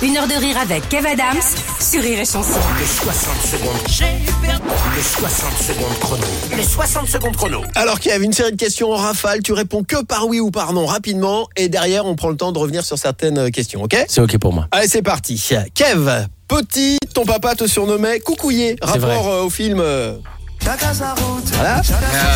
Une heure de rire avec Kev Adams sur Rire et Chanson. Les 60 secondes. Les 60 secondes chrono. Les 60 secondes chrono. Alors Kev, une série de questions en rafale, tu réponds que par oui ou par non rapidement et derrière on prend le temps de revenir sur certaines questions, ok? C'est ok pour moi. Allez c'est parti. Kev, petit, ton papa te surnommait Coucouillé, rapport vrai. euh, au film... Voilà,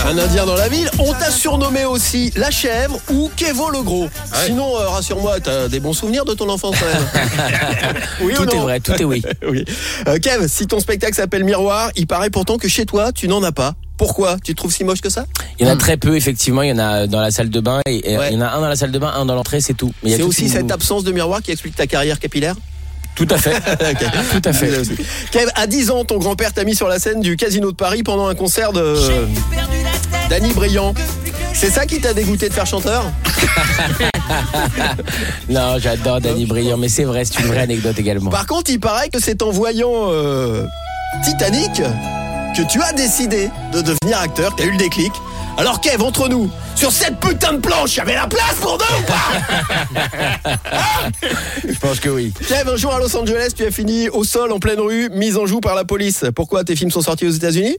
un indien dans la ville. On t'a surnommé aussi la chèvre ou Kevo le gros. Sinon, euh, rassure-moi, t'as des bons souvenirs de ton enfance quand même. oui ou Tout est vrai, tout est oui. Oui. Euh, Kev, si ton spectacle s'appelle Miroir, il paraît pourtant que chez toi, tu n'en as pas. Pourquoi? Tu te trouves si moche que ça? Il y en a très peu, effectivement. Il y en a dans la salle de bain. Et, et Ouais. il y en a un dans la salle de bain, un dans l'entrée, c'est tout. Mais il y a C'est aussi une- cette absence de miroir qui explique ta carrière capillaire? Tout à fait. Tout à fait. Kev, à 10 ans, ton grand-père t'a mis sur la scène du Casino de Paris pendant un concert de Danny Briand. C'est ça qui t'a dégoûté de faire chanteur Non, j'adore Danny Briand, mais c'est vrai, c'est une vraie anecdote également. Par contre, il paraît que c'est en voyant euh, Titanic que tu as décidé de devenir acteur, t'as eu le déclic. Alors Kev, entre nous, sur cette putain de planche, il y avait la place pour deux ou pas Je pense que oui. Kev, un jour à Los Angeles, tu as fini au sol en pleine rue, mise en joue par la police. Pourquoi tes films sont sortis aux États-Unis?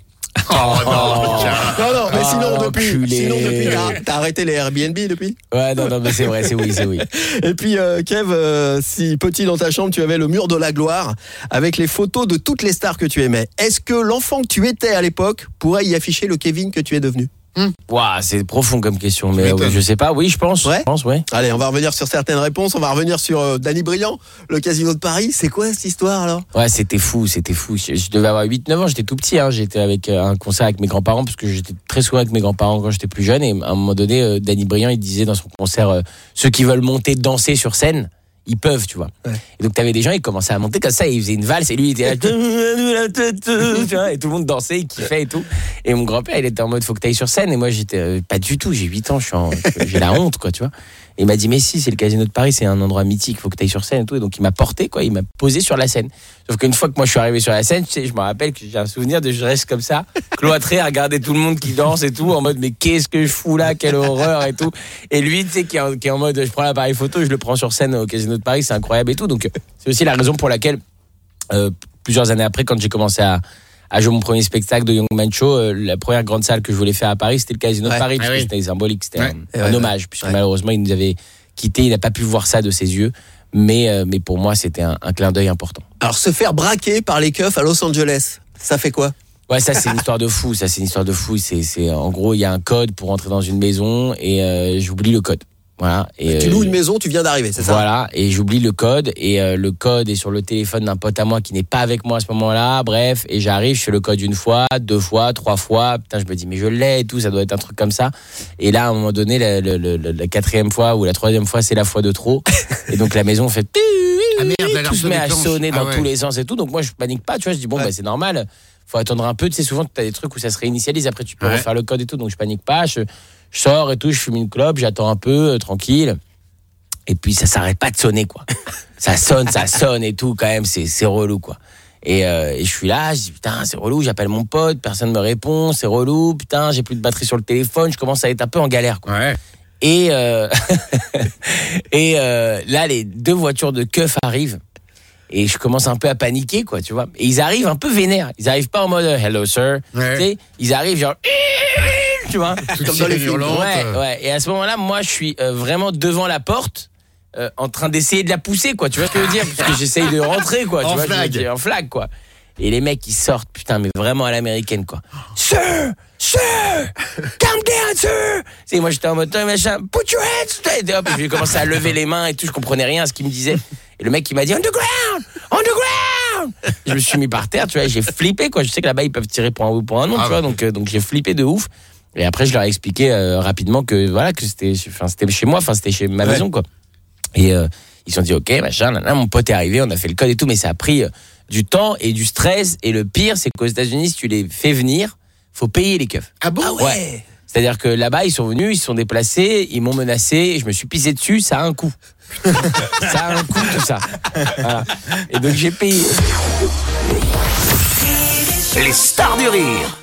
Oh, Non, non, mais Ah, sinon depuis, sinon depuis, t'as- t'as arrêté les Airbnb depuis? Ouais, non, non, mais c'est vrai, c'est oui, c'est oui. Et puis euh, Kev, euh, si petit dans ta chambre, tu avais le mur de la gloire avec les photos de toutes les stars que tu aimais. Est-ce que l'enfant que tu étais à l'époque pourrait y afficher le Kevin que tu es devenu? Waouh, c'est profond comme question, mais euh, je sais pas. Oui, je pense. Ouais Je pense, ouais. Allez, on va revenir sur certaines réponses. On va revenir sur euh, Danny Briand, le Casino de Paris. C'est quoi cette histoire alors? Ouais, c'était fou, c'était fou. Je, je devais avoir 8-9 ans, j'étais tout petit. Hein. J'étais avec euh, un concert avec mes grands-parents, parce que j'étais très souvent avec mes grands-parents quand j'étais plus jeune. Et à un moment donné, euh, Danny Briand, il disait dans son concert ceux qui veulent monter danser sur scène, ils peuvent, tu vois. Ouais. Et donc, t'avais des gens, ils commençaient à monter comme ça, et ils faisaient une valse, et lui, il était là, tu vois, et tout le monde dansait, il kiffait et tout. Et mon grand-père, il était en mode, faut que t'ailles sur scène. Et moi, j'étais euh, pas du tout, j'ai 8 ans, j'ai la honte, quoi, tu vois. Et il m'a dit, mais si, c'est le casino de Paris, c'est un endroit mythique, faut que tu ailles sur scène et tout. Et donc, il m'a porté, quoi, il m'a posé sur la scène. Sauf qu'une fois que moi je suis arrivé sur la scène, tu sais, je me rappelle que j'ai un souvenir de je reste comme ça, cloîtré à regarder tout le monde qui danse et tout, en mode, mais qu'est-ce que je fous là, quelle horreur et tout. Et lui, tu sais, qui est, en, qui est en mode, je prends l'appareil photo, je le prends sur scène au casino de Paris, c'est incroyable et tout. Donc, c'est aussi la raison pour laquelle, euh, plusieurs années après, quand j'ai commencé à, à jouer mon premier spectacle de Young Man Show, euh, la première grande salle que je voulais faire à Paris, c'était le Casino Ouais. de Paris, parce Ah que c'était symbolique, c'était Ouais. un, Et un ouais, hommage, puisque ouais. malheureusement, il nous avait quitté, il n'a pas pu voir ça de ses yeux, mais, euh, mais pour moi, c'était un, un clin d'œil important. Alors se faire braquer par les keufs à Los Angeles, ça fait quoi? Ouais, ça c'est une histoire de fou. Ça c'est une histoire de fou. C'est, c'est en gros, il y a un code pour entrer dans une maison et euh, j'oublie le code. Voilà. Et Tu euh, loues une maison, tu viens d'arriver, c'est ça? Voilà. Et j'oublie le code et euh, le code est sur le téléphone d'un pote à moi qui n'est pas avec moi à ce moment-là. Bref, et j'arrive, je fais le code une fois, deux fois, trois fois. Putain, je me dis mais je l'ai et tout. Ça doit être un truc comme ça. Et là, à un moment donné, la, la- la- la- la quatrième fois ou la troisième fois, c'est la fois de trop. et donc la maison fait Ah merde, tout se met à sonner Ah dans ouais. tous les sens et tout. Donc moi, je panique pas, tu vois. Je dis, bon, Ouais. bah, c'est normal. Faut attendre un peu. Tu sais, souvent, tu as des trucs où ça se réinitialise. Après, tu peux Ouais. refaire le code et tout. Donc je panique pas. Je, je sors et tout. Je fume une clope. J'attends un peu, euh, tranquille. Et puis, ça s'arrête pas de sonner, quoi. ça sonne, ça sonne et tout, quand même. C'est relou, quoi. Et, euh, et je suis là, je dis putain, c'est relou, j'appelle mon pote, personne me répond, c'est relou, putain, j'ai plus de batterie sur le téléphone, je commence à être un peu en galère, quoi. Ouais. Et, euh, et euh, là, les deux voitures de keuf arrivent. Et je commence un peu à paniquer, quoi, tu vois. Et ils arrivent un peu vénères. Ils arrivent pas en mode hello sir. Ouais. Tu sais, ils arrivent genre. Tu vois Toute Comme dans les films. Ouais, ouais. Et à ce moment-là, moi, je suis euh, vraiment devant la porte. euh, en train d'essayer de la pousser, quoi. Tu vois ce que je veux dire? Parce que j'essaye de rentrer, quoi. tu En vois, je flag. dis, en flag, quoi. Et les mecs, ils sortent, putain, mais vraiment à l'américaine, quoi. Sir Sir Calm down, sir C'est moi, j'étais en mode, machin, put your hands. Et hop, j'ai commencé à lever les mains et tout, je comprenais rien à ce qu'il me disait. Et le mec, il m'a dit, underground Underground Je me suis mis par terre, tu vois, j'ai flippé, quoi. Je sais que là-bas, ils peuvent tirer pour un ou pour un Ah tu vois. ouais. Donc, euh, donc j'ai flippé de ouf. Et après, je leur ai expliqué euh, rapidement que, voilà, que c'était, enfin, c'était chez moi, enfin, c'était chez ma Ouais. maison, quoi. Et euh, ils se sont dit, ok, machin, nanana, mon pote est arrivé, on a fait le code et tout, mais ça a pris euh, du temps et du stress. Et le pire, c'est qu'aux États-Unis, si tu les fais venir, faut payer les keufs. Ah bon? Ouais. C'est-à-dire que là-bas, ils sont venus, ils se sont déplacés, ils m'ont menacé, et je me suis pissé dessus, ça a un coût. ça a un coût, tout ça. Voilà. Et donc j'ai payé. Les stars du rire.